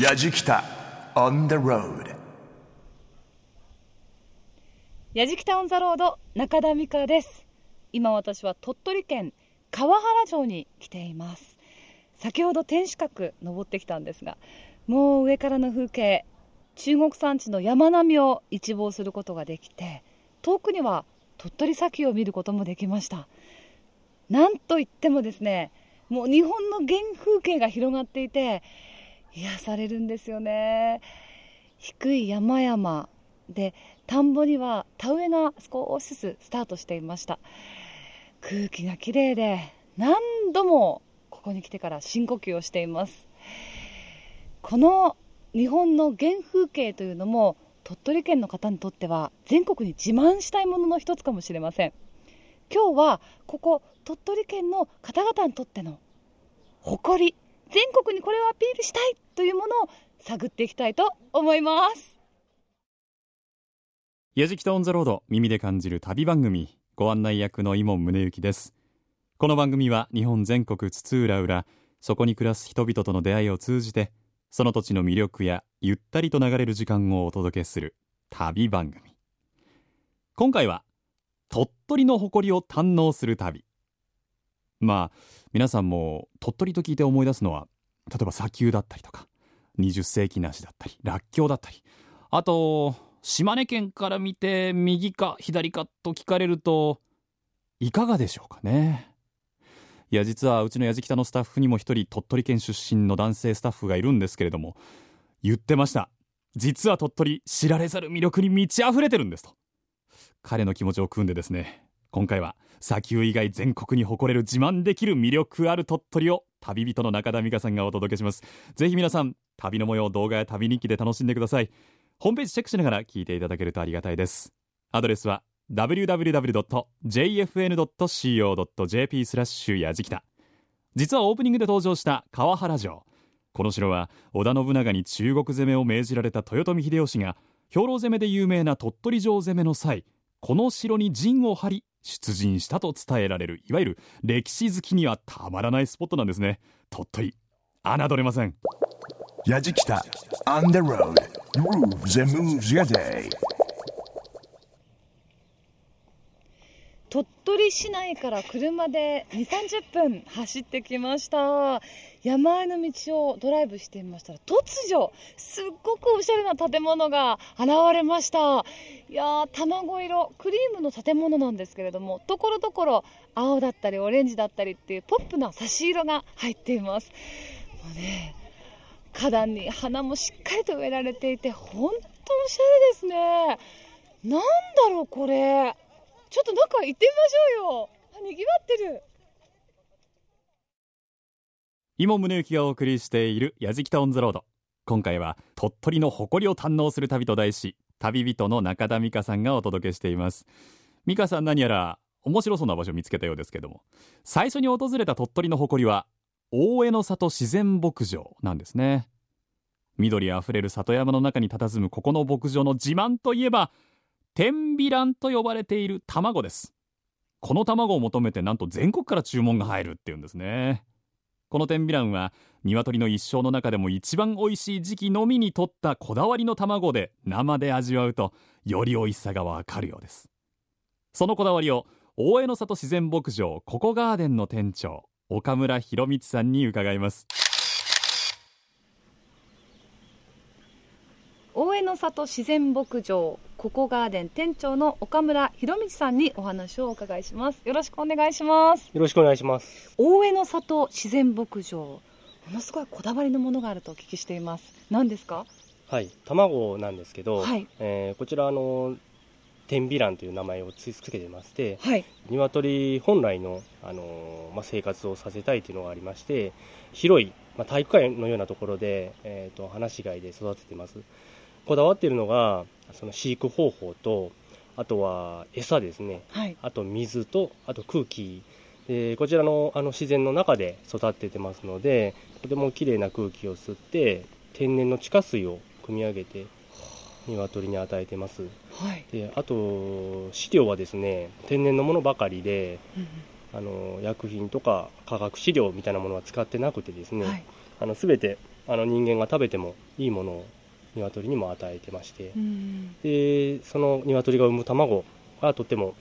やじきた on the road. やじきたオンザロード中田美香です。今私は鳥取県川原町に来ています。先ほど天守閣登ってきたんですがもう上からの風景中国山地の山並みを一望することができて遠くには鳥取砂丘を見ることもできました。なんといってもですねもう日本の原風景が広がっていて癒されるんですよね。低い山々で田んぼには田植えが少しずつスタートしていました。空気がきれいで何度もここに来てから深呼吸をしています。この日本の原風景というのも鳥取県の方にとっては全国に自慢したいものの一つかもしれません。今日はここ鳥取県の方々にとっての誇り。全国にこれをアピールしたいというものを探っていきたいと思います。矢敷とオンザロード耳で感じる旅番組。ご案内役の伊門宗行です。この番組は日本全国津々浦々そこに暮らす人々との出会いを通じてその土地の魅力やゆったりと流れる時間をお届けする旅番組。今回は鳥取の誇りを堪能する旅。まあ皆さんも鳥取と聞いて思い出すのは例えば砂丘だったりとか20世紀梨だったりらっきょうだったり。あと島根県から見て右か左かと聞かれるといかがでしょうかね。いや実はうちのやじきたのスタッフにも一人鳥取県出身の男性スタッフがいるんですけれども言ってました。実は鳥取知られざる魅力に満ち溢れてるんですと。彼の気持ちを汲んでですね今回は砂丘以外全国に誇れる自慢できる魅力ある鳥取を旅人の中田美香さんがお届けします。ぜひ皆さん旅の模様動画や旅日記で楽しんでください。ホームページチェックしながら聞いていただけるとありがたいです。アドレスは www.jfn.co.jp スラッシュやじきた。実はオープニングで登場した川原城。この城は織田信長に中国攻めを命じられた豊臣秀吉が兵糧攻めで有名な鳥取城攻めの際この城に陣を張り出陣したと伝えられるいわゆる歴史好きにはたまらないスポットなんですね。鳥取侮れません。やじきた。On the road. Grooves and moves your day. 鳥取市内から車で2、30分走ってきました。山あいの道をドライブしていましたら、突如、すっごくおしゃれな建物が現れました。いやー、卵色、クリームの建物なんですけれども、ところどころ青だったりオレンジだったりっていうポップな差し色が入っています。もうね、花壇に花もしっかりと植えられていて、本当おしゃれですね。なんだろう、これ。ちょっと中行ってみましょうよ。あ、賑わってる。今宗行がお送りしているやじきたオンザロード今回は鳥取の誇りを堪能する旅と題し旅人の中田美香さんがお届けしています美香さん何やら面白そうな場所を見つけたようですけども最初に訪れた鳥取の誇りは大江の里自然牧場なんですね緑あふれる里山の中に佇むここの牧場の自慢といえば天美卵と呼ばれている卵です。この卵を求めてなんと全国から注文が入るっていうんですね。この天美卵は鶏の一生の中でも一番美味しい時期のみに取ったこだわりの卵で生で味わうとより美味しさがわかるようです。そのこだわりを大江の里自然牧場ココガーデンの店長岡村博光さんに伺います。大江の里自然牧場ココガーデン店長の岡村博道さんにお話をお伺いします。よろしくお願いします。よろしくお願いします。大江の里自然牧場ものすごいこだわりのものがあるとお聞きしています。何ですか？はい、卵なんですけど、はい。えーこちらあの天美卵という名前をつけてまして、はい。鶏本来のあのまあ、生活をさせたいというのがありまして、広い、まあ、体育館のようなところで、えー、と放し飼いで育ててます。こだわっているのがその飼育方法と、あとは餌ですね。はい。あと水とあと空気。でこちらのあの自然の中で育ててますのでとてもきれいな空気を吸って天然の地下水を汲み上げて鶏に与えてます。はい、であと飼料はですね天然のものばかりであの薬品とか化学飼料みたいなものは使ってなくてですね、はい。あの全てあの人間が食べてもいいものを鶏にも与えてましてうんでその鶏が産む卵がとっても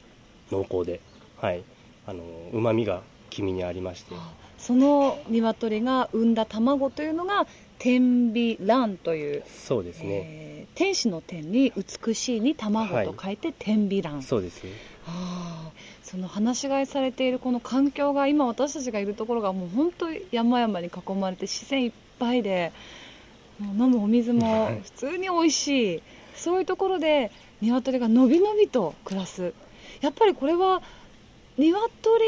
濃厚ではい。あのうまみが黄身にありまして。その鶏が産んだ卵というのが天美卵という、そうですね、えー天使の天に美しいに卵と書いて天美卵、そうです。ああその放し飼いされているこの環境が今私たちがいるところがもう本当に山々に囲まれて自然いっぱいで飲むお水もはい。普通に美味しい。そういうところで鶏がのびのびと暮らす。やっぱりこれは鶏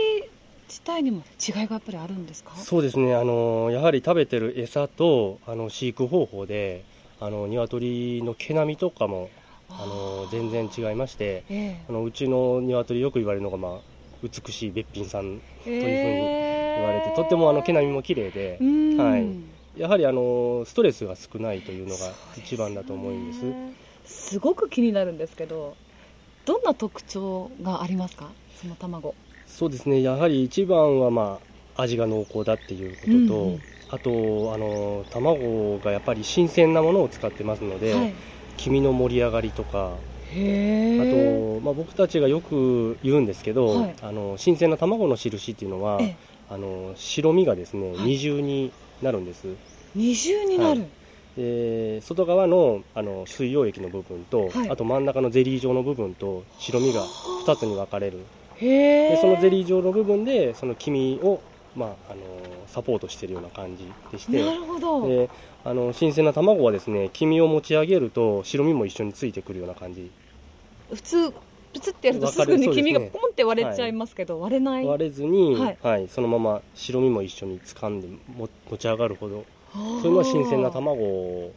自体にも違いがやっぱりあるんですか？そうですね。あのやはり食べてる餌とあの飼育方法であの鶏の毛並みとかもあの全然違いましてえあのうちの鶏よく言われるのが、まあ、美しいべっぴんさんえというふうに言言われて、とってもあの毛並みも綺麗で、うん。はいやはりあのストレスが少ないというのが一番だと思うんです。ねすごく気になるんですけどどんな特徴がありますか？その卵。そうですね。やはり一番は、まあ、味が濃厚だっていうことと、うんうんあとあの卵がやっぱり新鮮なものを使ってますので、はい。黄身の盛り上がりとかへあえと、まあ、僕たちがよく言うんですけど、はい。あの新鮮な卵の印っていうのはええ。あの白身がですね、はい。二重になるんです。二重になる、はで外側のあの水溶液の部分と、はい。あと真ん中のゼリー状の部分と白身が2つに分かれる。へえでそのゼリー状の部分でその黄身を、まあ、あのサポートしているような感じでして。なるほど。であの新鮮な卵はですね黄身を持ち上げると白身も一緒についてくるような感じ。普通プツってやるとすぐに黄身がポンって割れちゃいますけど、割れない。割れずに、ははい。いそのまま白身も一緒に掴んでも持ち上がるほど。そういうのは新鮮な卵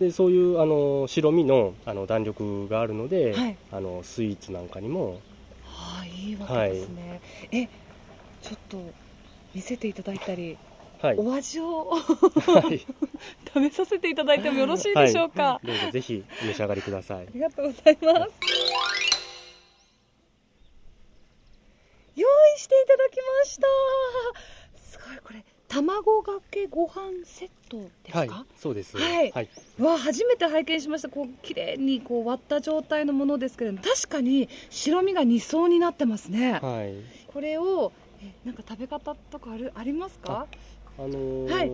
でそういうあの白身のあの弾力があるので、はい。あのスイーツなんかにも。はあいいわけですね、えちょっと見せていただいたり、はい、お味をはい、食べさせていただいてもよろしいでしょうか、はいどうぞぜひお召し上がりくださいありがとうございます。用意していただきました。すごいこれ卵かけご飯セットですはいか？そうですはいはい、わあ初めて拝見しました。こう綺麗にこう割った状態のものですけれども、確かに白身が2層になってますね。はいこれをえなんか食べ方とかあるありますか？あのーはい。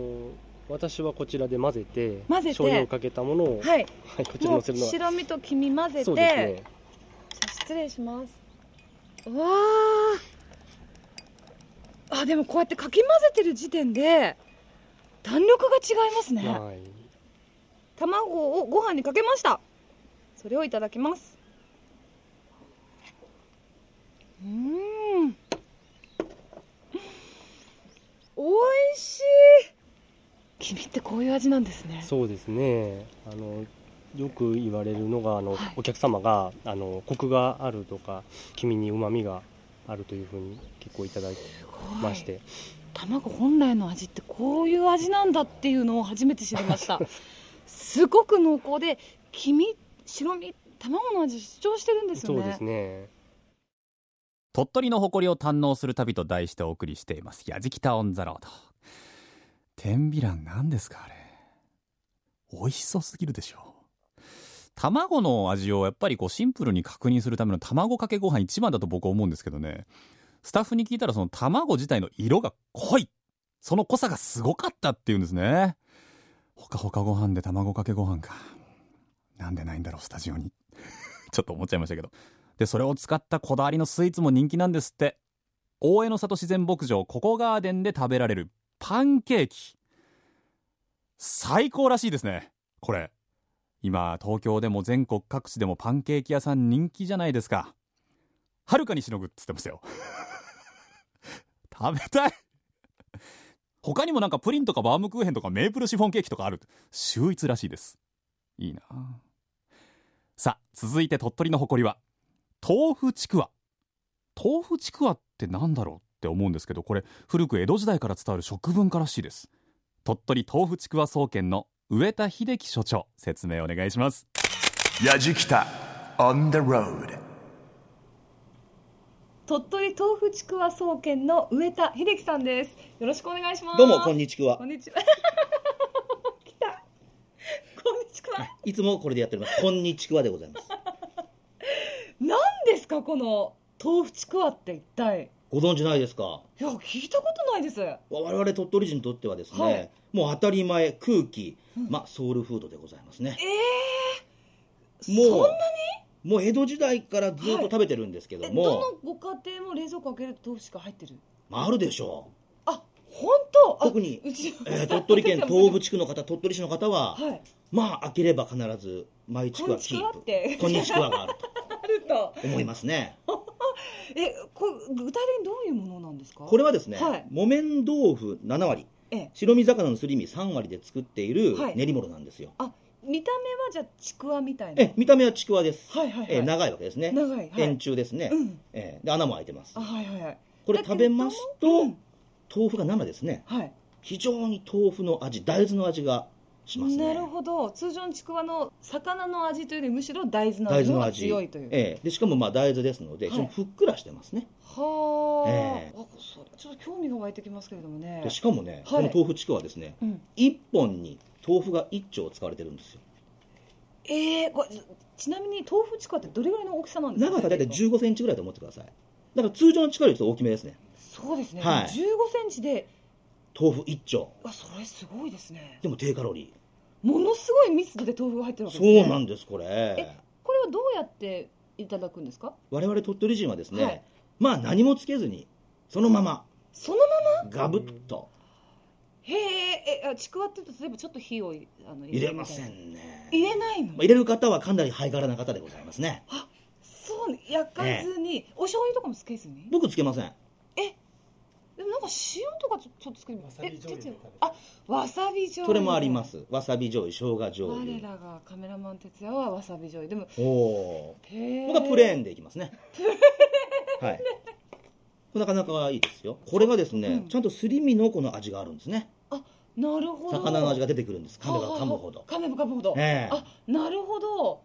私はこちらで混ぜて混ぜて。醤油をかけたものを、はい。はい、こちらに乗せるのは。白身と黄身混ぜて。ね。失礼します。わああでもこうやってかき混ぜてる時点で弾力が違いますね、はい。卵をご飯にかけました。それをいただきます。うーんおいしい。黄身ってこういう味なんですね。そうですね。あのよく言われるのがあの、はい。お客様があのコクがあるとか黄身にうまみがあるというふうに結構いただいてまして、卵本来の味ってこういう味なんだっていうのを初めて知りました。すごく濃厚で黄身白身卵の味主張してるんですよね。そうですね鳥取の誇りを堪能する旅と題してお送りしています「やじきた on the road」天美卵何ですかあれ。美味しそうすぎるでしょ。う卵の味をやっぱりこうシンプルに確認するための卵かけご飯一番だと僕は思うんですけどね。スタッフに聞いたらその卵自体の色が濃い。その濃さがすごかったっていうんですね。ほかほかご飯で卵かけご飯か。なんでないんだろうスタジオに。ちょっと思っちゃいましたけど。でそれを使ったこだわりのスイーツも人気なんですって。大江ノ里自然牧場ココガーデンで食べられるパンケーキ。最高らしいですねこれ。今東京でも全国各地でもパンケーキ屋さん人気じゃないですか。はるかにしのぐっつってますよ。食べたい。他にもなんかプリンとかバームクーヘンとかメープルシフォンケーキとかある。秀逸らしいです。いいな。さあ続いて鳥取の誇りは。豆腐ちくわ豆腐ちくわってなんだろうって思うんですけどこれ古く江戸時代から伝わる食文化らしいです鳥取豆腐ちくわ総研の上田秀樹所長説明お願いします Yajikita on the road. 鳥取豆腐ちくわ総研の上田秀樹さんですよろしくお願いしますどうも、こんにちはこ。んにちは いつもこれでやっております。こんにちくわでございます。何ですかこの豆腐ちくわって一体。ご存知ないですか？いや聞いたことないです。我々鳥取人にとってはですね、はい。もう当たり前空気、まあソウルフードでございますね。えもうそんなに？もう江戸時代からずっと食べてるんですけえども、どのご家庭も冷蔵庫開けると豆腐しか入ってる？まあ、あるでしょあ本当？あ特にえー鳥取県東部地区の方鳥取市の方は、はい。まあ開ければ必ず毎地区はキープ。こんにちくわがあるとと。思いますね。えこれ具体的にどういうものなんですか？これはですね、はい。木綿豆腐7割。ええ。白身魚のすり身3割で作っているはい。練り物なんですよ、あ見た目はじゃあちくわみたいな？え見た目はちくわです、はいはいはい。えー長いわけですね。長いはい。円柱ですね、うん。えーで穴も開いてます。あはいはいはい。これ食べますと、うん。豆腐が生ですね。はい。非常に豆腐の味大豆の味がしますね。なるほど。通常のちくわの魚の味というよりむしろ大豆の味が強いという。ええ。でしかもまあ大豆ですので、はい。ふっくらしてますね。はあ、ええ。ちょっと興味が湧いてきますけれどもね。でしかもね、はい。この豆腐ちくわはですね、うん。1本に豆腐が1丁使われてるんですよ。えー、これちなみに豆腐ちくわってどれぐらいの大きさなんですか？長さ大体1 5センチぐらいと思ってください。だから通常のちくわよりちょっと大きめですね。そうですね、はい。15センチで豆腐1丁。あそれすごいですね。でも低カロリものすごい密度で豆腐が入ってるわーけですね。そうなんですこれ。えこれはどうやっていただくんですか？我々鳥取人はですね、はい。まあ何もつけずにそのまま。そのまま？ガブッと。へええあちくわって言うと例えばちょっと火をあの入れませんね。入れないの？まあ入れる方はかなりハイガラな方でございますね。そう焼かずに、お醤油とかもつけずに？僕つけません。えでもなんか塩とかちょちょっとつけるわさび醤油あわさび醤油。それもあります。わさび醤油生姜醤我油らがカメラマン哲也はわさび醤油。でもおおへえー。僕はプレーンでいきますね。はい。なかなかいいですよ。これがですね、うん。ちゃんとすり身のこの味があるんですね。あなるほど。魚の味が出てくるんです。噛めば噛むほど。噛めば噛むほど、ええ。あなるほど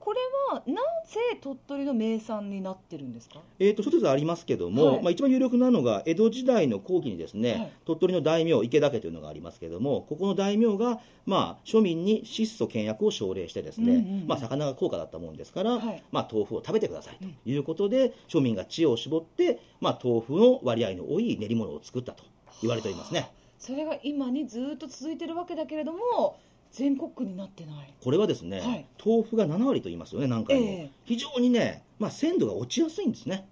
これはなぜ鳥取の名産になってるんですか？えー、と一つありますけども、はい。まあ、一番有力なのが江戸時代の後期にですね、はい。鳥取の大名池田家というのがありますけどもここの大名が、まあ、庶民に質素倹約を奨励してですね、うんうんうん。まあ、魚が高価だったもんですから、はい。まあ、豆腐を食べてくださいと。いうことで、庶民が知恵を絞って、まあ、豆腐の割合の多い練り物を作ったと言われておりますね。それが今にずっと続いてるわけだけれども全国区になってない。これはですね、はい。豆腐が7割と言いますよね何回も、ええ。非常にね、まあ、鮮度が落ちやすいんですね。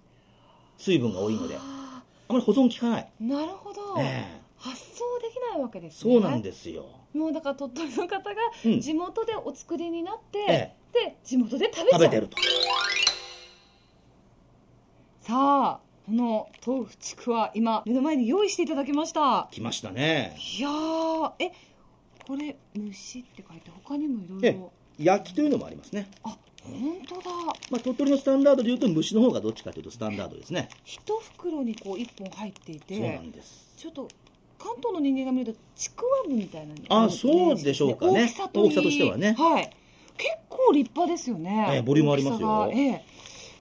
水分が多いので。ああまり保存効かない、ーなるほど、ええ。発想できないわけですね。そうなんですよ。もうだから鳥取の方がうん。地元でお作りになって、え。で地元で食べちゃう。食べてると。さあこの豆腐ちくわ今目の前に用意していただきました。来ましたね。いやーえこれ蒸しって書いて他にもいろいえろ焼きというのもありますね、あ本当だ。まあ、鳥取のスタンダードでいうと蒸しの方がどっちかというとスタンダードですね。一袋にこう一本入っていてそうなんです。ちょっと関東の人間が見るとちくわぶみたいなあそうでしょうかね。大きさといい。大きさとしてはね。はい。結構立派ですよね、ええボリュームありますよ。ええ。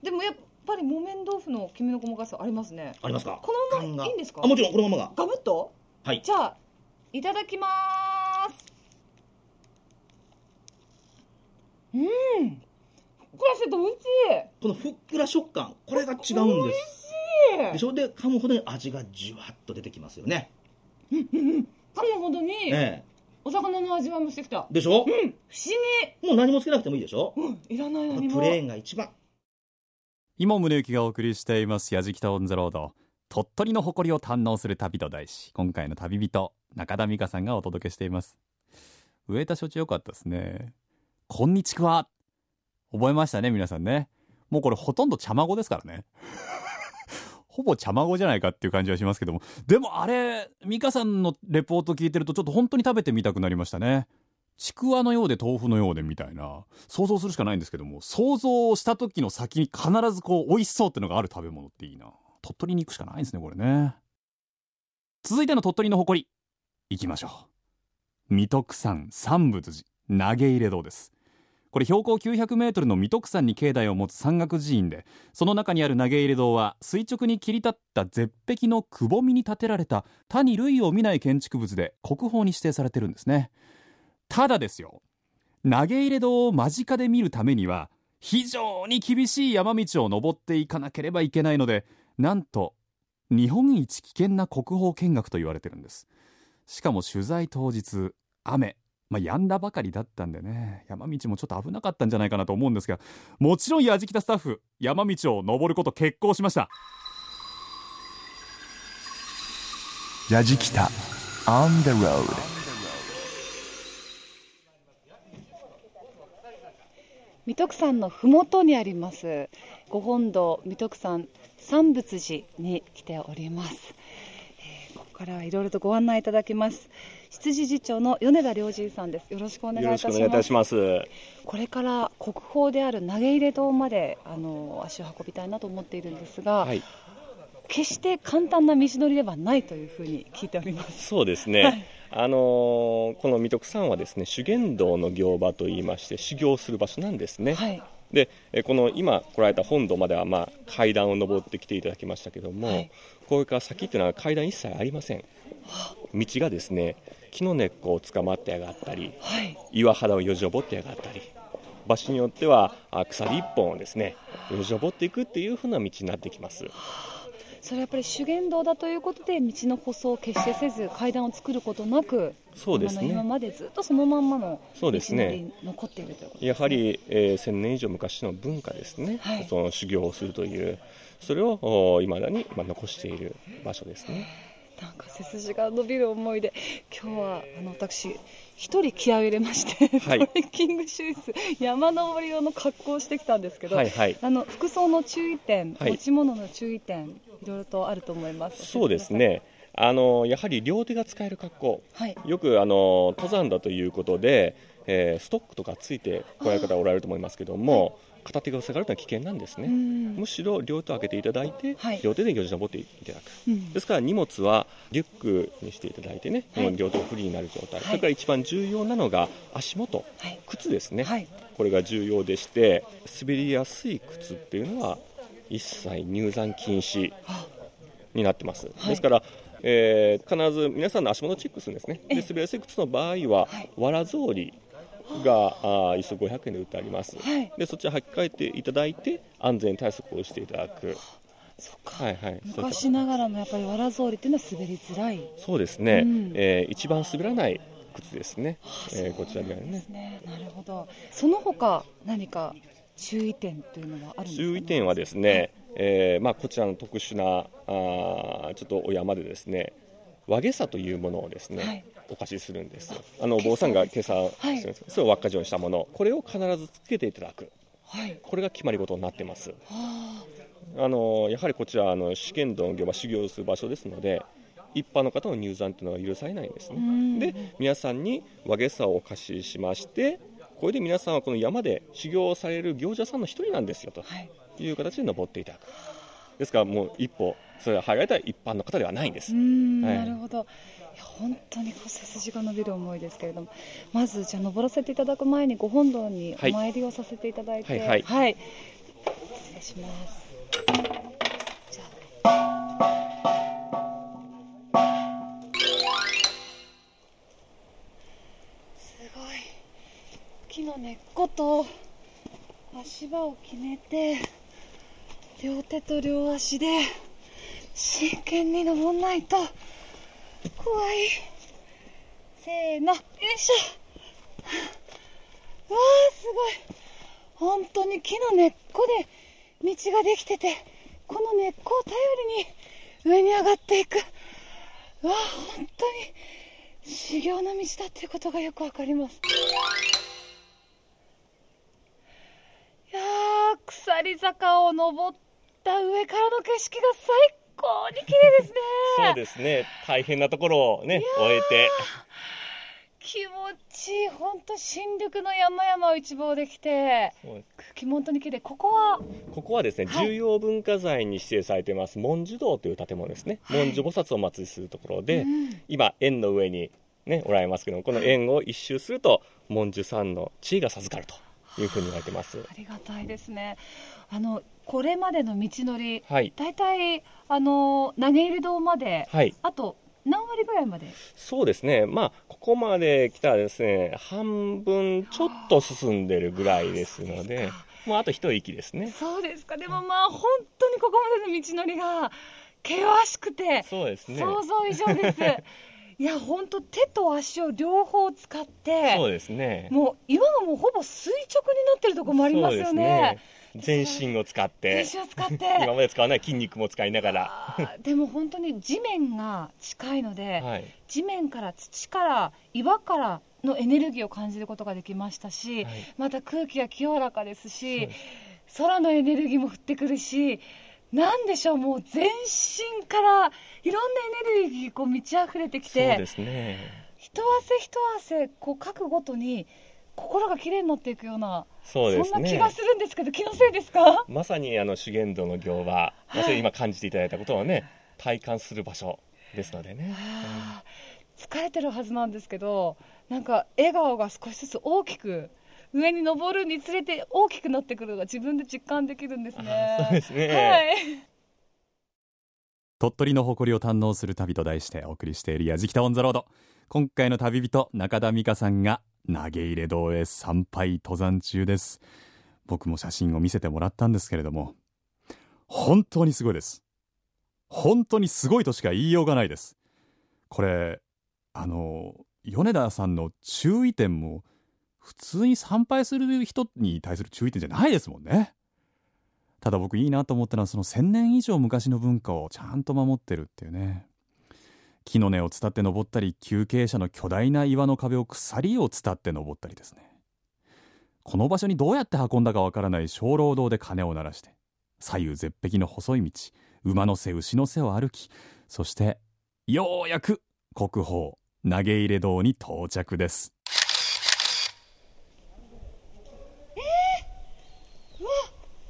でもやっぱり木綿豆腐のきめの細かさありますね。ありますか？このままいいんですか？あもちろんこのままが。ガブッと？はい。じゃあいただきますうん。これちょっと美味しい。このふっくら食感これが違うんです。でしょ？で噛むほどに味がじゅわっと出てきますよね。噛むほどにえお魚の味わいもしてきた。えでしょ、不思もう何もつけなくてもいいでしょ、議うん。いらない何も。プレーンが一番。今宗行がお送りしています「やじきた on the road」鳥取の誇りを堪能する旅と題し今回の旅人中田美香さんがお届けしています。上田所長よかったですねこんにちは。覚えましたね皆さんね。もうこれほとんど茶まごですからね。ほぼ茶まごじゃないかっていう感じはしますけども。でもあれ美香さんのレポート聞いてるとちょっと本当に食べてみたくなりましたね。ちくわのようで豆腐のようでみたいな。想像するしかないんですけども。想像した時の先に必ずこう美味しそうってのがある食べ物っていいな。鳥取に行くしかないんですねこれね。続いての鳥取の誇り。行きましょう。水徳山三仏寺投げ入れ堂です。これ標高900メートルの水徳山に境内を持つ山岳寺院でその中にある投げ入れ堂は垂直に切り立った絶壁のくぼみに建てられた他に類を見ない建築物で国宝に指定されてるんですね。ただですよ投げ入れ堂を間近で見るためには非常に厳しい山道を登っていかなければいけないのでなんと日本一危険な国宝見学と言われてるんです。しかも取材当日雨。まあ、止んだばかりだったんでね。山道もちょっと危なかったんじゃないかなと思うんですがもちろんやじきたスタッフ山道を登ること決行しました。やじきた On the road 三徳山のふもとにありますご本堂三徳山三仏寺に来ております、からはいろいろとご案内いただきます。執事次長の米田良二さんです。よろしくお願いいたします。いいたします。これから国宝である投げ入れ堂まであの足を運びたいなと思っているんですが、はい、決して簡単な道のりではないというふうに聞いております。そうですね。はい。あのーこの三徳山はですね修験道の行場といいまして修行する場所なんですね。はい。でえこの今来られた本堂までは、まあ、階段を登ってきていただきましたけども、はいこれから先っていうのは階段一切ありません。道がですね木の根っこを捕まってやがったりはい。岩肌をよじ登ってやがったり場所によってはあ鎖一本をですねよじ登っていくっていう風な道になってきますそれはやっぱり修験道だということで道の舗装を決してせず階段を作ることなくそうですね。今までずっとそのまんまの道に残っているということやはり、えー1000年以上昔の文化ですね、はい。その修行をするというそれをいまだに、まあ、残している場所ですねなんか背筋が伸びる思いで今日はあの私一人気合を入れまして、はい。トレッキングシューズ山登り用の格好をしてきたんですけど、はいはい。あの服装の注意点、はい。持ち物の注意点いろいろとあると思います。そうですね。あのやはり両手が使える格好。はい。よくあの登山だということで、えーストックとかついてこられる方おられると思いますけども、片手が下がるのは危険なんですね、ん。むしろ両手を開けていただいて、はい。両手でよじ登っていただく、うん。ですから荷物はリュックにしていただいてね、はい。両手をフリーになる状態、はい。それから一番重要なのが足元、はい。靴ですね、はい。これが重要でして滑りやすい靴っていうのは一切入山禁止になってます、はい。ですから、えー必ず皆さんの足元チェックするんですね。で滑りやすい靴の場合は、はい。わら草履があー一足500円で売ってあります、はい。でそちら履き替えていただいて安全対策をしていただく。そっか、はいはい。昔ながらのやっぱりわら草履っていうのは滑りづらい。そうですね、うん。えー一番滑らない靴ですね、そうえーこちらにはね。ですねなるほど。その他何か注意点というのはあるんですか、ね、注意点はですね、えーまあ、こちらの特殊なあーちょっとお山でですね和げさというものをですね、はいお貸しするんです。あのお坊さんが今朝はいしてるんです。それを輪っか状にしたもの。これを必ずつけていただく。はい。これが決まり事になってます。ああのやはりこちらあの試験道の行場修行する場所ですので一般の方の入山というのは許されないんですんねで皆さんに和げさをお貸ししましてこれで皆さんはこの山で修行をされる行者さんの一人なんですよと。い。いう形で登っていただく。ですからもう一歩それが入られた一般の方ではないんです。うーんはい。なるほど本当にこう背筋が伸びる思いですけれどもまずじゃあ登らせていただく前にご本堂にお参りをさせていただいてはい。はい。失礼します。じゃあ。すごい。木の根っこと足場を決めて両手と両足で真剣に登んないと怖い。せーの。よいしょ。わーすごい。本当に木の根っこで道ができててこの根っこを頼りに上に上がっていく。わー本当に修行の道だっていうことがよくわかります。いやー鎖坂を登った上からの景色が最高。に綺麗ですね。そうですね。大変なところをね終えて。気持ちいい。本当新緑の山々を一望できて。そうです。空気本当に綺麗。ここは？ここはですね、重要文化財に指定されています文殊堂という建物ですね、文殊菩薩をお祭りするところで、今円の上にねおられますけどもこの円を一周すると文殊さんの地位が授かるというふうに言われてます。ありがたいですね。あのこれまでの道のり、はい大体あの投げ入れ堂まで、はいあと何割ぐらいまで？そうですね、まあ、ここまで来たらですね、半分ちょっと進んでるぐらいですので、もうあと一息ですね。そうですかでもまあ本当にここまでの道のりが険しくてそうですね。想像以上です いや本当手と足を両方使ってそうですね。もう岩がもうほぼ垂直になってるところもありますよね。全身を使って、全身を使って。今まで使わない筋肉も使いながら、でも本当に地面が近いので、はい。地面から土から岩からのエネルギーを感じることができましたし、はい。また空気が清らかですし空のエネルギーも降ってくるしなんでしょうもう全身からいろんなエネルギーこう満ち溢れてきそうてですね。一汗一汗こう書くごとに心がきれいになっていくようなそうですね。んな気がするんですけど気のせいですか？まさにあの修験道の行は、まさに今感じていただいたことをね、体感する場所ですのでね。あー疲れてるはずなんですけどなんか笑顔が少しずつ大きく上に登るにつれて大きくなってくるのが自分で実感できるんですね。そうですね。はい。鳥取の誇りを堪能する旅と題してお送りしている「やじきた on the road」今回の旅人中田美香さんが投げ入れ堂へ参拝登山中です。僕も写真を見せてもらったんですけれども本当にすごいです。本当にすごいとしか言いようがないです。これあの米田さんの注意点も普通に参拝する人に対する注意点じゃないですもんね。ただ僕いいなと思ったのはその1000年以上昔の文化をちゃんと守ってるっていうね。木の根を伝って登ったり急傾斜の巨大な岩の壁を鎖を伝って登ったりですね。この場所にどうやって運んだかわからない鐘楼堂で鐘を鳴らして左右絶壁の細い道馬の背牛の背を歩きそしてようやく国宝投げ入れ堂に到着です。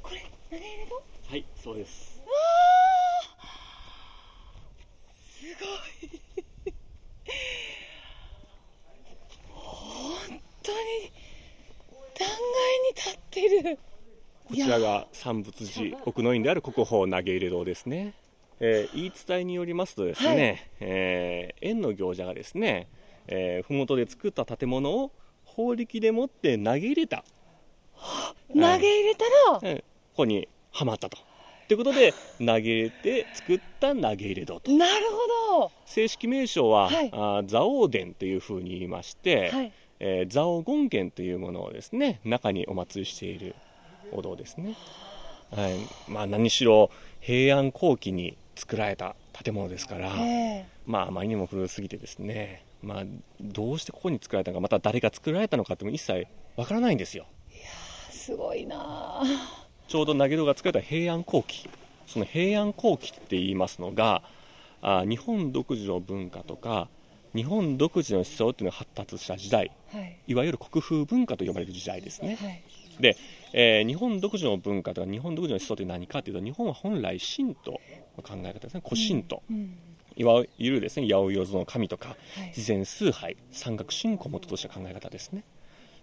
これ投げ入れ堂はい、そうです。すごい本当に断崖に立ってる。こちらが三仏寺奥の院である国宝投げ入れ堂ですね、えー言い伝えによりますとですね、はい。えー縁の行者がですね、えー、麓で作った建物を法力でもって投げ入れた、投げ入れたらえーここにはまったと。ということで投げ入れて作った投げ入れ堂と。なるほ正式名称は、はい。あー蔵王殿というふうに言いまして、どはいえー蔵王権現というものをですね中にお祭りしているお堂ですね、はい。まあ、何しろ平安後期に作られた建物ですから、えまああまりにも古すぎてですね、まあ、どうしてここに作られたのかまた誰が作られたのかっても一切わからないんですよ。えすごいなあちょうど投げ堂が作られた平安後期その平安後期って言いますのがあ日本独自の文化とか日本独自の思想っていうのが発達した時代。はい。いわゆる国風文化と呼ばれる時代ですね。はい。で、えー日本独自の文化とか日本独自の思想って何かというと日本は本来神道の考え方ですね。古神道、うん。いわゆるですね八百万の神とかはい。自然崇拝山岳信仰を元とした考え方ですね。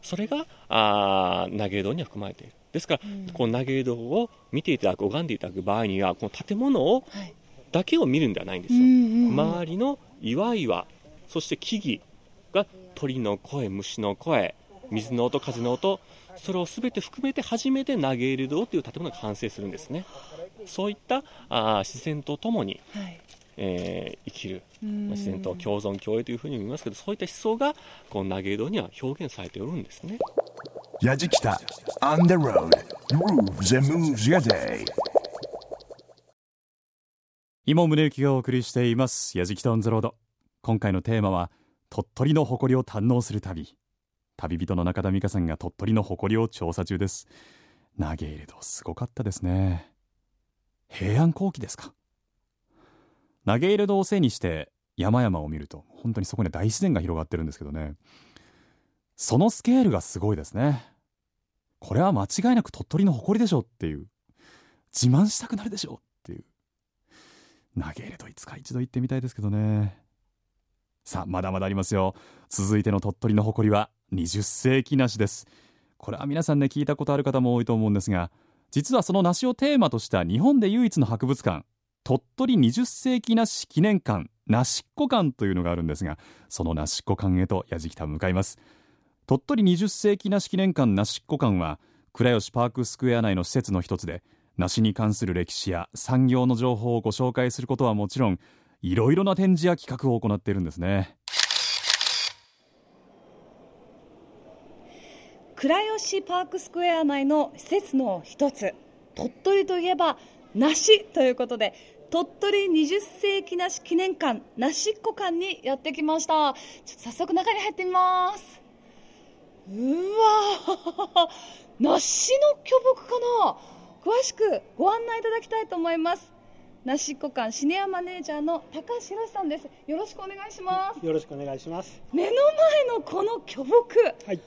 それがあー投げ堂には含まれている。ですから、この投げ堂を見ていただく拝んでいただく場合にはこの建物をはい。だけを見るんではないんですよ、うんうんうん。周りの岩々そして木々が鳥の声虫の声水の音風の音それを全て含めて初めて投げ入れ堂という建物が完成するんですね。そういったあー自然とともに、はい。えー生きる、うん。まあ自然と共存共栄というふうに言いますけどそういった思想がこの投げ入れ堂には表現されておるんですね。Yajikita on the road. Grooves and moves your day. 今宗行がお送りしています「やじきた on the road」今回のテーマは鳥取の誇りを堪能する旅。旅人の中田美香さんが鳥取の誇りを調査中です。投げ入れとすごかったですね。平安後期ですか？投げ入れ堂を背にして山々を見ると本当にそこに大自然が広がってるんですけどね。そのスケールがすごいですね。これは間違いなく鳥取の誇りでしょっていう。自慢したくなるでしょっていう。投げ入れといつか一度行ってみたいですけどね。さあまだまだありますよ。続いての鳥取の誇りは20世紀梨です。これは皆さんね聞いたことある方も多いと思うんですが実はその梨をテーマとした日本で唯一の博物館鳥取20世紀梨記念館なしっこ館というのがあるんですがそのなしっこ館へとやじきた向かいます。鳥取20世紀梨記念館なしっこ館は倉吉パークスクエア内の施設の一つで梨に関する歴史や産業の情報をご紹介することはもちろんいろいろな展示や企画を行っているんですね。倉吉パークスクエア内の施設の一つ。鳥取といえば梨ということで鳥取20世紀梨記念館梨っこ館にやってきました。ちょっと早速中に入ってみます。うわ梨の巨木かな。詳しくご案内いただきたいと思います。梨っこ館シニアマネージャーの高橋宏さんですよろしくお願いしますよろしくお願いします。目の前のこの巨木はい。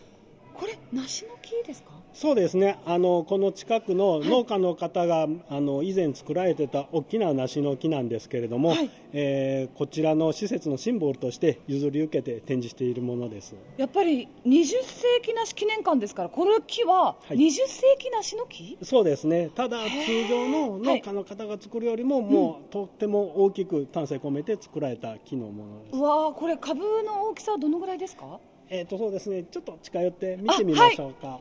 これ梨の木ですか？そうですね。あのこの近くの農家の方が、あの以前作られてた大きな梨の木なんですけれども、はい。えーこちらの施設のシンボルとして譲り受けて展示しているものです。やっぱり20世紀梨記念館ですからこの木ははい。20世紀梨の木、そうですね。ただ通常の農家の方が作るよりも、もうとっても大きく丹精込めて作られた木のものです。うわーこれ株の大きさはどのぐらいですか？えっ、とそうですね。ちょっと近寄って見てみましょうか。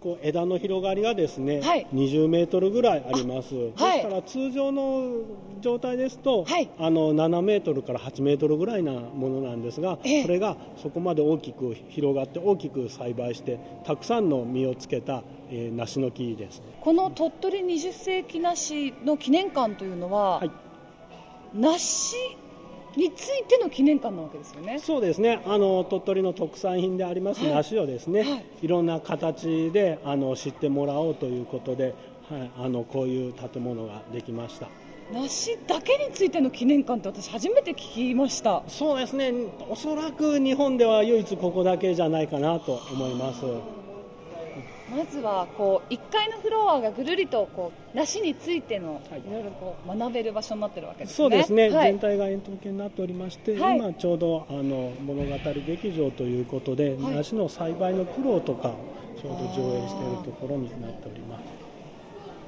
こう枝の広がりがですね、はい20メートルぐらいあります。はいですから通常の状態ですと、はいあの7メートルから8メートルぐらいなものなんですが、ええそれがそこまで大きく広がって大きく栽培してたくさんの実をつけた、えー梨の木です。この鳥取20世紀梨の記念館というのは、はい梨についての記念館なわけですよねそうですね。あの鳥取の特産品でありますはい梨をですね、はいい、ろんな形であの知ってもらおうということで、はい、あのこういう建物ができました。梨だけについての記念館って私初めて聞きましたそうですね。おそらく日本では唯一ここだけじゃないかなと思います。まずはこう1階のフロアがぐるりとこう梨についてのはい。いろいろこう学べる場所になってるわけですね。そうですね、はい。全体が円筒形になっておりまして、はい。今ちょうどあの物語劇場ということで、はい。梨の栽培の苦労とかをちょうど上映しているところになっております。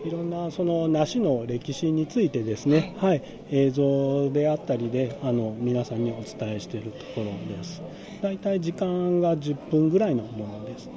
いろんなその梨の歴史についてですね、はい、映像であったりであの皆さんにお伝えしているところです。だいたい時間が10分ぐらいのものです。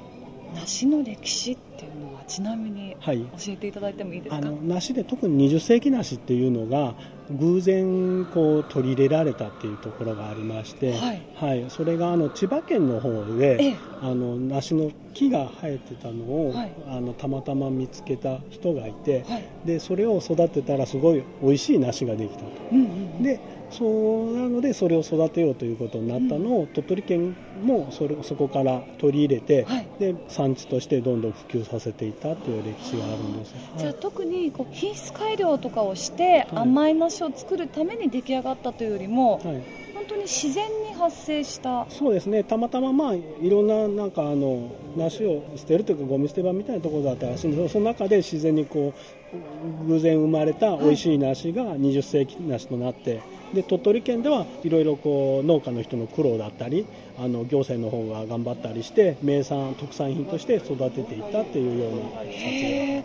梨の歴史っていうのはちなみにはい。教えていただいてもいいですか？あの梨で特に20世紀梨っていうのが偶然こう取り入れられたっていうところがありまして、はい。それがあの千葉県の方で、ええ。あの梨の木が生えてたのを、はい。あのたまたま見つけた人がいて、はい。でそれを育てたらすごい美味しい梨ができたと。うんうん。でそうなのでそれを育てようということになったのを、鳥取県もそれそこから取り入れて、はい。で産地としてどんどん普及させていったという歴史があるんです。じゃあ特にこう品質改良とかをして甘い梨を作るために出来上がったというよりも、はい。本当に自然に発生した。そうですね、たまたままあいろんななんかあの梨を捨てるというかゴミ捨て場みたいなところだったらしいんですけど、その中で自然にこう偶然生まれた美味しい梨が20世紀梨となって、で鳥取県ではいろいろこう農家の人の苦労だったり、あの行政の方が頑張ったりして名産特産品として育てていったっていうような撮影が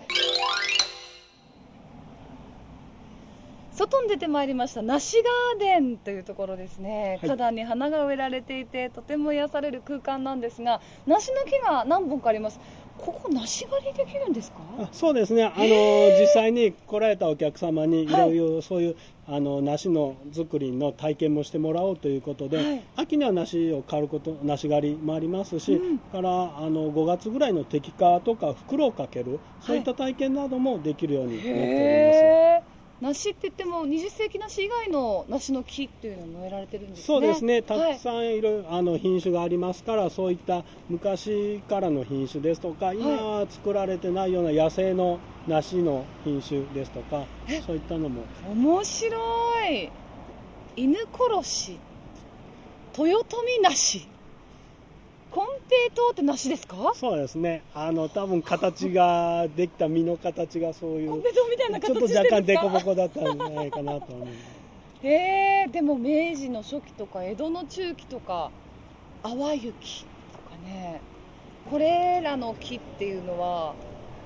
外に出てまいりました梨ガーデンというところですね、はい。花壇に花が植えられていてとても癒される空間なんですが梨の木が何本かありますここ梨狩りできるんですか？あそうですね、あの実際に来られたお客様にい。ろいろそういう、あの梨の作りの体験もしてもらおうということで、はい。秋には梨を刈ること梨狩りもありますし、からあの5月ぐらいの摘果とか袋をかける、そういった体験などもできるようになっております。梨って言っても20世紀梨以外の梨の木っていうのも植えられてるんですね。そうですね、たはい。くさんいろいろあの品種がありますから、そういった昔からの品種ですとか、今は作られてないような野生の梨の品種ですとか、そういったのも。面白い。犬殺し豊臣梨コンペイトウって梨ですか？そうですね。あの多分形ができた実の形がそういうコンペみたいなちょっと若干凸凹だったんじゃないかなと思います。へえでも明治の初期とか江戸の中期とか淡雪とかねこれらの木っていうのは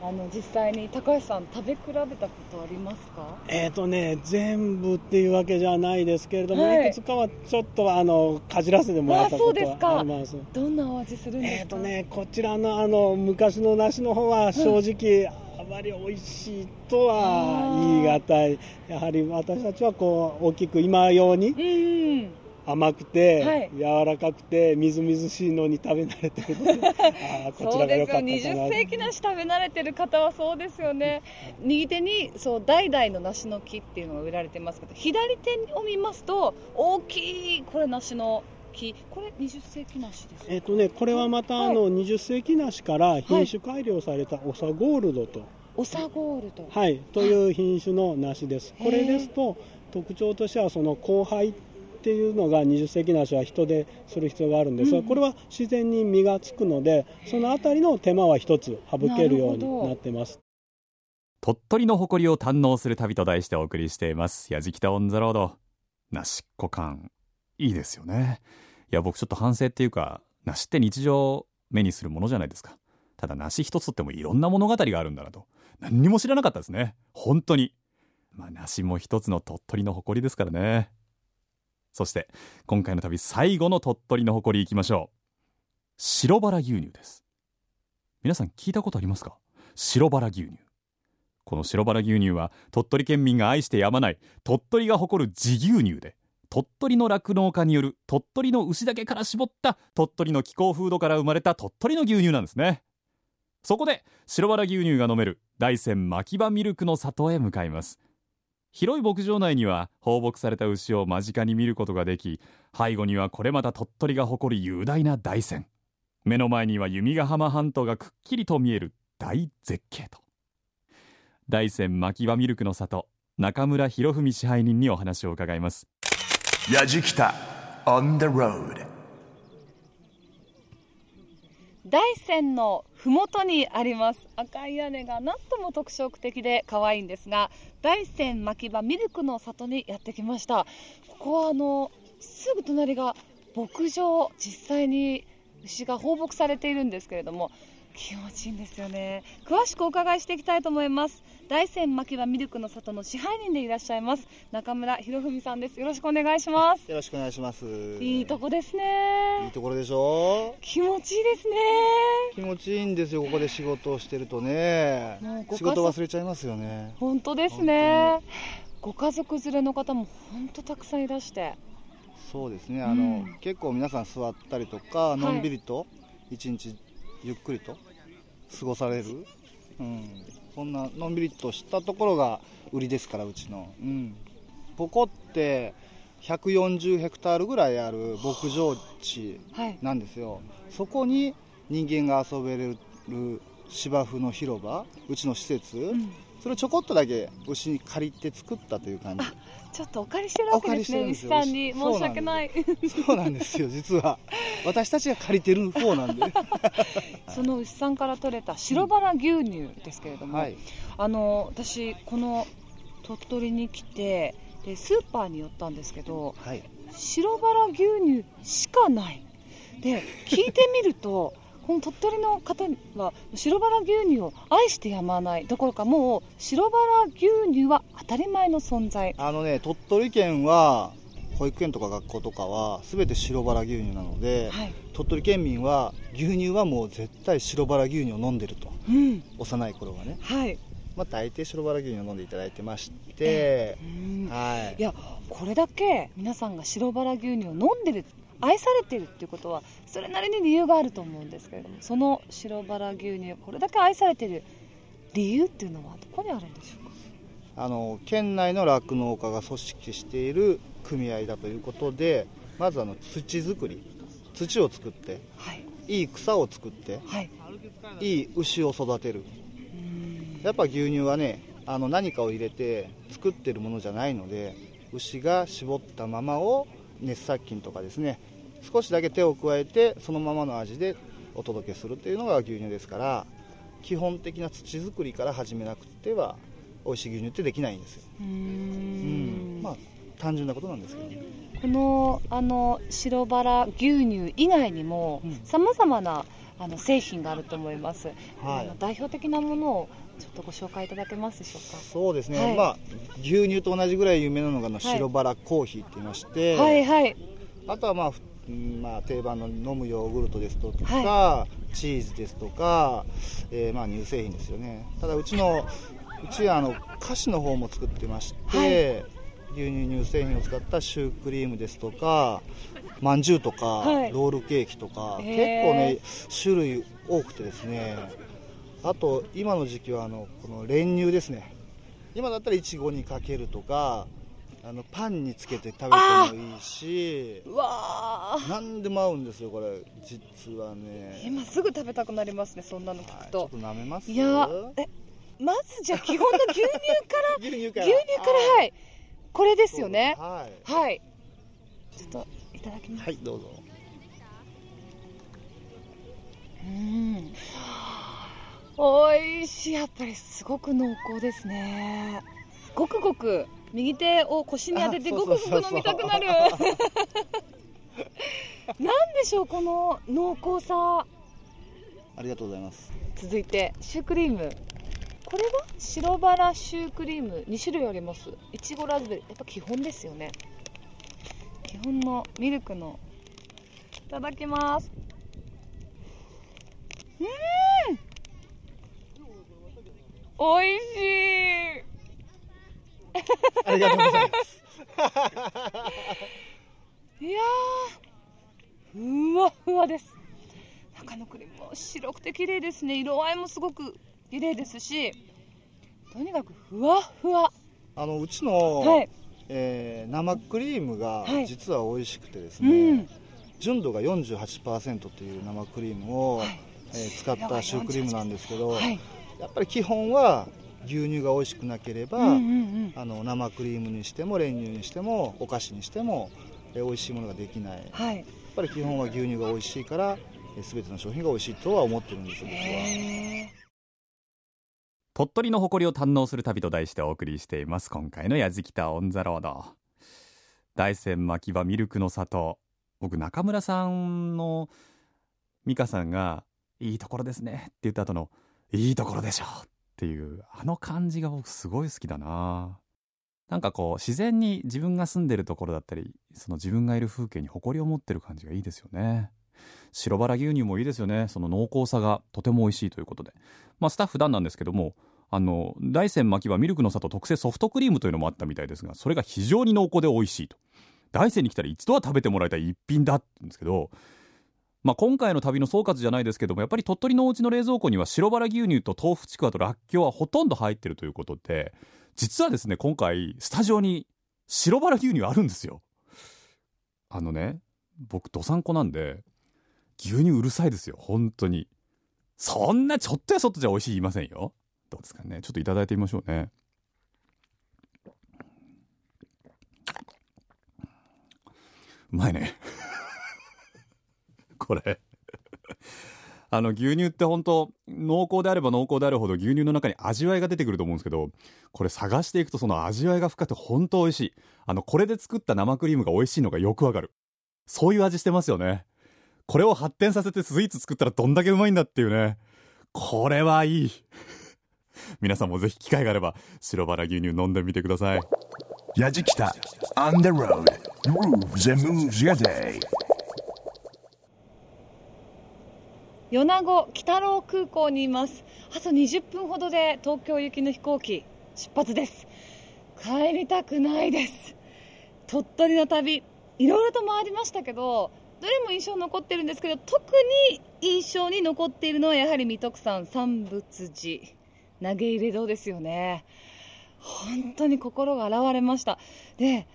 あの実際に高橋さん食べ比べたことありますか？えーとね、全部っていうわけじゃないですけれども、はい。い、くつかはちょっとあのかじらせてもらったことあそうですか。はあります。どんなお味するんですか？えーとね、こちらのあの昔の梨の方は正直、あまり美味しいとは言い難い、やはり私たちはこう大きく今用にうん甘くて、はい。柔らかくてみずみずしいのに食べ慣れてるそうで すよかったかな。20世紀梨食べ慣れてる方はそうですよね。右手にそう代々の梨の木っていうのが植えられてますけど左手を見ますと大きいこれ梨の木。これ20世紀梨ですえっ、とね、これはまた、はい。あの20世紀梨から品種改良されたオサゴールドと、オサゴールド。はい、という品種の梨です。これですと特徴としてはその交配っていうのが20世紀梨は人でする必要があるんですが、うん。これは自然に実がつくのでそのあたりの手間は一つ省けるようになってます。鳥取の誇りを堪能する旅と題してお送りしています。やじきたオンザロード梨っ子感。いいですよね。いや僕ちょっと反省っていうか梨って日常目にするものじゃないですか。ただ梨一つとってもいろんな物語があるんだなと。何にも知らなかったですね。本当に。まあ梨も一つの鳥取の誇りですからねそして今回の旅最後の鳥取の誇りいきましょう。白バラ牛乳です。皆さん聞いたことありますか？白バラ牛乳。この白バラ牛乳は鳥取県民が愛してやまない鳥取が誇る地牛乳で鳥取の酪農家による鳥取の牛だけから絞った鳥取の気候風土から生まれた鳥取の牛乳なんですね。そこで白バラ牛乳が飲める大山牧場ミルクの里へ向かいます。広い牧場内には放牧された牛を間近に見ることができ背後にはこれまた鳥取が誇る雄大な大山。目の前には弓ヶ浜半島がくっきりと見える大絶景と。大山牧場ミルクの里中村博文支配人にお話を伺います。やじきた on the road. 大山のふもとにあります。赤い屋根がなんとも特色的で可愛いんですが大山牧場ミルクの里にやってきました。ここはあのすぐ隣が牧場実際に牛が放牧されているんですけれども気持ちいいんですよね。詳しくお伺いしていきたいと思います。大山牧場ミルクの里の支配人でいらっしゃいます。中村博文さんです。よろしくお願いします。よろしくお願いします。いいとこですいいねところでしょ？気持ちいいですね。気持ちいいんですよ、ここで仕事をしてるとね。仕事忘れちゃいますよね。本当ですね。ご家族連れの方も本当たくさんいらして。そうですね、あの、うん。結構皆さん座ったりとか、い。のんびりと、一日ゆっくりと過ごされる？うん。そんなのんびりとしたところが売りですから、うちの。うん。ここって、140ヘクタールぐらいある牧場地はいなんですよ、そこに人間が遊べる芝生の広場うちの施設、それをちょこっとだけ牛に借りて作ったという感じ。ちょっとお借りしてるわけですねお借りして西さんに。申し訳ない。そうなんですよ実は。私たちが借りてる方なんで。その牛さんから取れた白バラ牛乳ですけれども、はい。あの私この鳥取に来てでスーパーに寄ったんですけどはい。白バラ牛乳しかない。で聞いてみるとこの鳥取の方は白バラ牛乳を愛してやまないどころかもう白バラ牛乳は当たり前の存在。あのね鳥取県は保育園とか学校とかは全て白バラ牛乳なので、はい。鳥取県民は牛乳はもう絶対白バラ牛乳を飲んでると。うん。幼い頃はね、はい。まあ、大抵白バラ牛乳を飲んでいただいてまして、うん。はい。いやこれだけ皆さんが白バラ牛乳を飲んでる愛されてるっていうことはそれなりに理由があると思うんですけれどもその白バラ牛乳これだけ愛されてる理由っていうのはどこにあるんでしょうか？あの県内の酪農家が組織している組合だということでまずあの土作り土を作ってはい。いい草を作ってはい。いい牛を育てる。やっぱ牛乳はねあの何かを入れて作ってるものじゃないので牛が絞ったままを熱殺菌とかですね少しだけ手を加えてそのままの味でお届けするというのが牛乳ですから基本的な土作りから始めなくては美味しい牛乳ってできないんですよ、うー。うん。んまあ単純なことなんですけど。ねこのあの白バラ牛乳以外にもうん。さまざまなああの製品があると思います、はい。あの代表的なものをちょっとご紹介いただけますでしょうか？そうですね、はい。まあ牛乳と同じぐらい有名なのがあのはい。白バラコーヒーって言いまして、はいはい。あとはまあ、ふうんまあ、定番の飲むヨーグルトですとか、はチーズですとか、えーまあ乳製品ですよね。ただうちのうちはあの菓子の方も作ってまして、牛乳乳製品を使ったシュークリームですとかまんじゅうとか、はい。ロールケーキとか、結構ね種類多くてですね。あと今の時期はあのこの練乳ですね。今だったらいちごにかけるとかあのパンにつけて食べてもいいしうわー。何でも合うんですよこれ。実はね。今すぐ食べたくなりますねそんなの聞くと。はいちょっと舐めます。いやえまずじゃあ基本の牛乳から 牛乳から。牛乳からはい。これですよね。はい。はい。ちょっといただきます。はいどうぞ。うん。おいしい。やっぱりすごく濃厚ですねごくごく右手を腰に当ててあごくごく飲みたくなる。なんでしょうこの濃厚さ。ありがとうございます。続いてシュークリーム。これは？白バラシュークリーム。2種類あります。いちごラズベリー。やっぱ基本ですよね。基本のミルクの。いただきます。うーん！おいしいありがとうございます。いやーふわふわです。中のクリームも白くて綺麗ですね。色合いもすごく綺麗ですしとにかくふわふわ。あのうちの、はい。えー生クリームがはい。実は美味しくてですうね、ん。純度が48%という生クリームを、えー使ったシュークリームなんですけど、はい。やっぱり基本は牛乳が美味しくなければ、うんうんうん。あの生クリームにしても練乳にしてもお菓子にしても、えー美味しいものができない。やっはいぱり基本は牛乳が美味しいから、えー全ての商品が美味しいとは思ってるんです僕は。へ鳥取の誇りを堪能する旅と題してお送りしています。今回の「やじきたオン・ザ・ロード」大山牧場ミルクの里僕中村さんの美香さんが「いいところですね」って言った後の「いいところでしょ」っていうあの感じが僕すごい好きだな。なんかこう自然に自分が住んでるところだったりその自分がいる風景に誇りを持ってる感じがいいですよね。白バラ牛乳もいいですよね。その濃厚さがとても美味しいということで。まあ、スタッフ団なんですけどもあの大山牧場ミルクの里特製ソフトクリームというのもあったみたいですがそれが非常に濃厚で美味しいと。大山に来たら一度は食べてもらいたい一品だって言うんですけど、まあ、今回の旅の総括じゃないですけどもやっぱり鳥取のお家の冷蔵庫には白バラ牛乳と豆腐ちくわとらっきょうはほとんど入ってるということで実はですね今回スタジオに白バラ牛乳あるんですよあのね僕どさんこなんで牛乳うるさいですよ本当にそんなちょっとやそっとじゃ美味しい言いませんよ。どうですかね。ちょっといただいてみましょうね。うまいね。これ。あの牛乳って本当濃厚であれば濃厚であるほど牛乳の中に味わいが出てくると思うんですけどこれ探していくとその味わいが深くて本当美味しいあのこれで作った生クリームが美味しいのがよくわかるそういう味してますよねこれを発展させてスイーツ作ったらどんだけうまいんだっていうね。これはいい。皆さんもぜひ機会があれば白バラ牛乳飲んでみてください。Yajikita on the road grooves and moves your day. 米子北郎空港にいます。あと20分ほどで東京行きの飛行機出発です。帰りたくないです。鳥取の旅いろいろと回りましたけどどれも印象に残ってるんですけど特に印象に残っているのはやはり水戸区産三仏寺。投げ入れ堂ですよね。本当に心が洗われました。で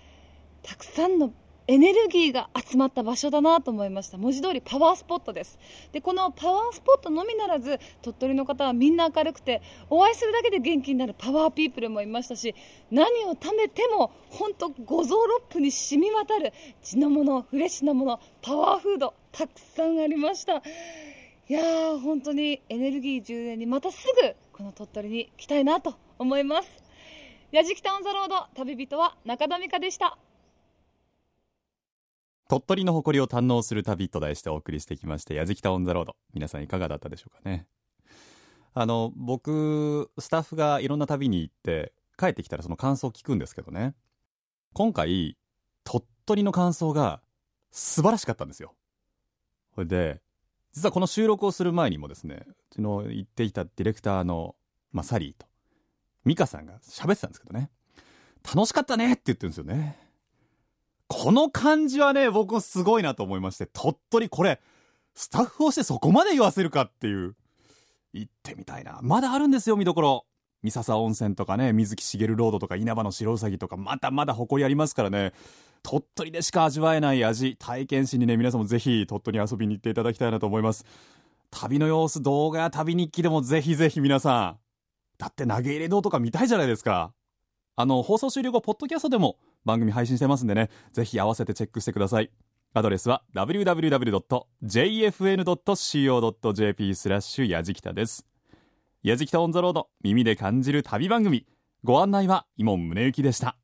たくさんのエネルギーが集まった場所だなと思いました。文字通りパワースポットです。でこのパワースポットのみならず鳥取の方はみんな明るくてお会いするだけで元気になるパワーピープルもいましたし何を食べても本当五臓六腑に染み渡る地のものフレッシュなものパワーフードたくさんありました。いやー本当にエネルギー充電にまたすぐこの鳥取に来たいなと思います。やじきたオンザロード旅人は中田美香でした。鳥取の誇りを堪能する旅と題してお送りしてきまして、やじきたオンザロード。皆さんいかがだったでしょうかね。あの、僕、スタッフがいろんな旅に行って、帰ってきたらその感想を聞くんですけどね。今回、鳥取の感想が素晴らしかったんですよ。それで、実はこの収録をする前にもですね、うちの行っていたディレクターの、まあ、サリーと、ミカさんが喋ってたんですけどね。楽しかったねって言ってるんですよね。この感じはね、僕もすごいなと思いまして、鳥取これ、スタッフをしてそこまで言わせるかっていう。行ってみたいな。まだあるんですよ、見どころ。三笹温泉とかね、水木しげるロードとか稲葉の白うさぎとか、まだまだ誇りありますからね。鳥取でしか味わえない味、体験しにね、皆さんもぜひ鳥取に遊びに行っていただきたいなと思います。旅の様子、動画や旅日記でもぜひぜひ皆さん。だって投げ入れ堂とか見たいじゃないですか。あの、放送終了後、ポッドキャストでも番組配信してますんでね、ぜひ合わせてチェックしてください。アドレスは www.jfn.co.jp スラッシュやじきたです。やじきたオンザロード、耳で感じる旅番組。ご案内は、今宗行でした。